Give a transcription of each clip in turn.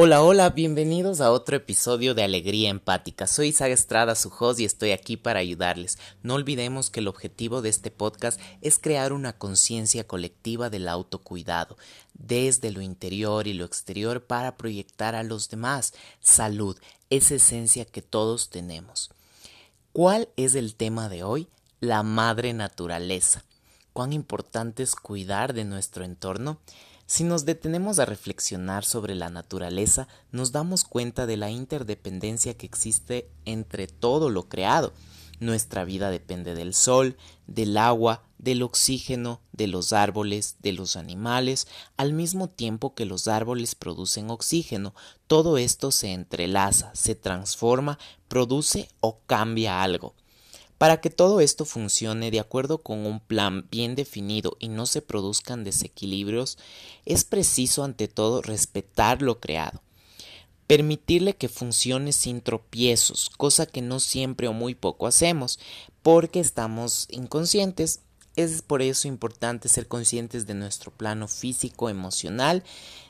Hola, hola, bienvenidos a otro episodio de Alegría Empática. Soy Isaga Estrada, su host, y estoy aquí para ayudarles. No olvidemos que el objetivo de este podcast es crear una conciencia colectiva del autocuidado, desde lo interior y lo exterior para proyectar a los demás. Salud, esa esencia que todos tenemos. ¿Cuál es el tema de hoy? La madre naturaleza. ¿Cuán importante es cuidar de nuestro entorno? Si nos detenemos a reflexionar sobre la naturaleza, nos damos cuenta de la interdependencia que existe entre todo lo creado. Nuestra vida depende del sol, del agua, del oxígeno, de los árboles, de los animales, al mismo tiempo que los árboles producen oxígeno. Todo esto se entrelaza, se transforma, produce o cambia algo. Para que todo esto funcione de acuerdo con un plan bien definido y no se produzcan desequilibrios, es preciso ante todo respetar lo creado. Permitirle que funcione sin tropiezos, cosa que no siempre o muy poco hacemos, porque estamos inconscientes. Es por eso importante ser conscientes de nuestro plano físico, emocional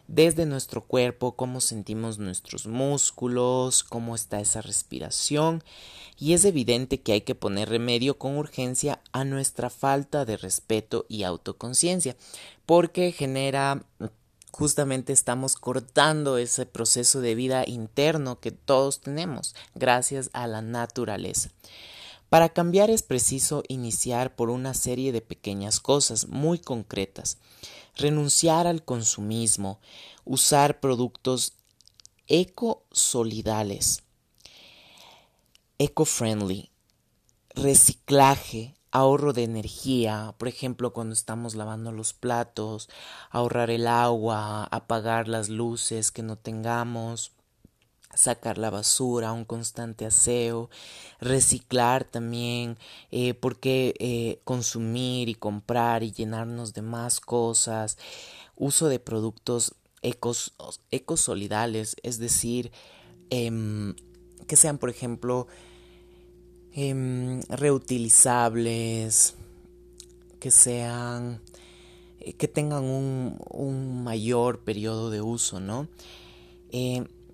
desde nuestro cuerpo, cómo sentimos nuestros músculos, cómo está esa respiración, y es evidente que hay que poner remedio con urgencia a nuestra falta de respeto y autoconciencia, porque genera justamente estamos cortando ese proceso de vida interno que todos tenemos gracias a la naturaleza. Para cambiar es preciso iniciar por una serie de pequeñas cosas muy concretas. Renunciar al consumismo, usar productos ecosolidales, eco-friendly, reciclaje, ahorro de energía, por ejemplo, cuando estamos lavando los platos, ahorrar el agua, apagar las luces que no tengamos, sacar la basura, un constante aseo, reciclar también, eh, porque eh, consumir y comprar y llenarnos de más cosas, uso de productos ecos, ecosolidales, es decir, em, que sean, por ejemplo, em, reutilizables, que sean, eh, que tengan un, un, mayor periodo de uso, ¿no?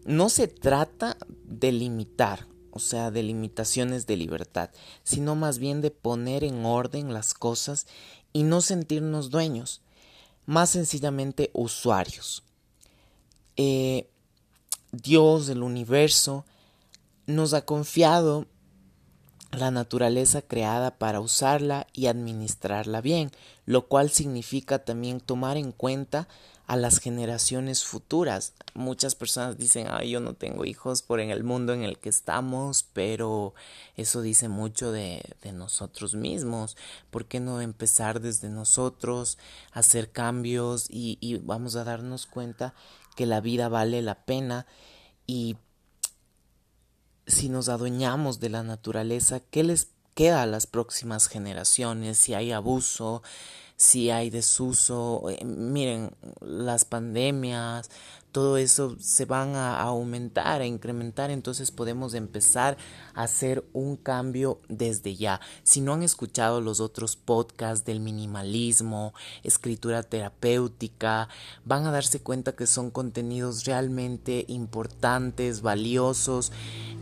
No se trata de limitar, o sea, de limitaciones de libertad, sino más bien de poner en orden las cosas y no sentirnos dueños, más sencillamente usuarios. Eh, Dios, el universo, nos ha confiado la naturaleza creada para usarla y administrarla bien, lo cual significa también tomar en cuenta a las generaciones futuras. Muchas personas dicen, ay, yo no tengo hijos por en el mundo en el que estamos, pero eso dice mucho de, nosotros mismos. ¿Por qué no empezar desde nosotros, hacer cambios y, y vamos a darnos cuenta que la vida vale la pena y si nos adueñamos de la naturaleza, ¿qué les queda a las próximas generaciones? Si hay abuso, si hay desuso, eh, miren, las pandemias, todo eso se van a aumentar, a incrementar, entonces podemos empezar a hacer un cambio desde ya. Si no han escuchado los otros podcasts del minimalismo, escritura terapéutica, van a darse cuenta que son contenidos realmente importantes, valiosos,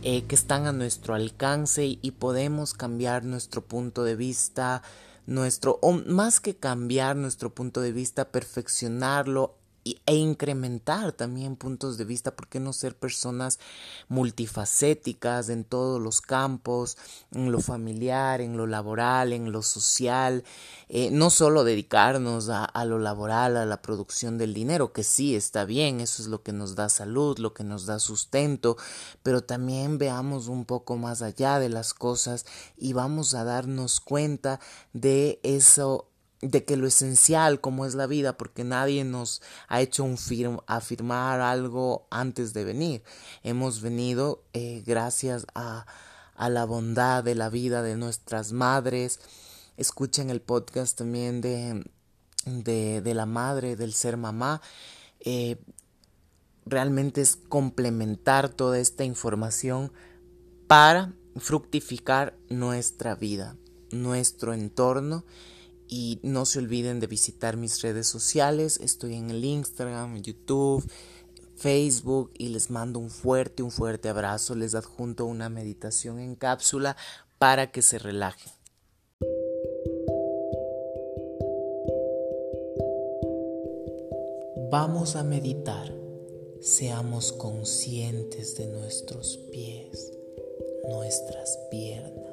eh, que están a nuestro alcance y podemos cambiar nuestro punto de vista nuestro, o más que cambiar nuestro punto de vista, perfeccionarlo, e incrementar también puntos de vista, ¿por qué no ser personas multifacéticas en todos los campos, en lo familiar, en lo laboral, en lo social? Eh, no solo dedicarnos a, a, lo laboral, a la producción del dinero, que sí está bien, eso es lo que nos da salud, lo que nos da sustento, pero también veamos un poco más allá de las cosas y vamos a darnos cuenta de eso de que lo esencial como es la vida, porque nadie nos ha hecho un afirmar algo antes de venir. Hemos venido eh, gracias a, a la bondad de la vida de nuestras madres. Escuchen el podcast también de de, de la madre, del ser mamá. Eh, realmente es complementar toda esta información para fructificar nuestra vida, nuestro entorno y no se olviden de visitar mis redes sociales, estoy en el Instagram, YouTube, Facebook y les mando un fuerte, un fuerte abrazo, les adjunto una meditación en cápsula para que se relajen. Vamos a meditar, seamos conscientes de nuestros pies, nuestras piernas,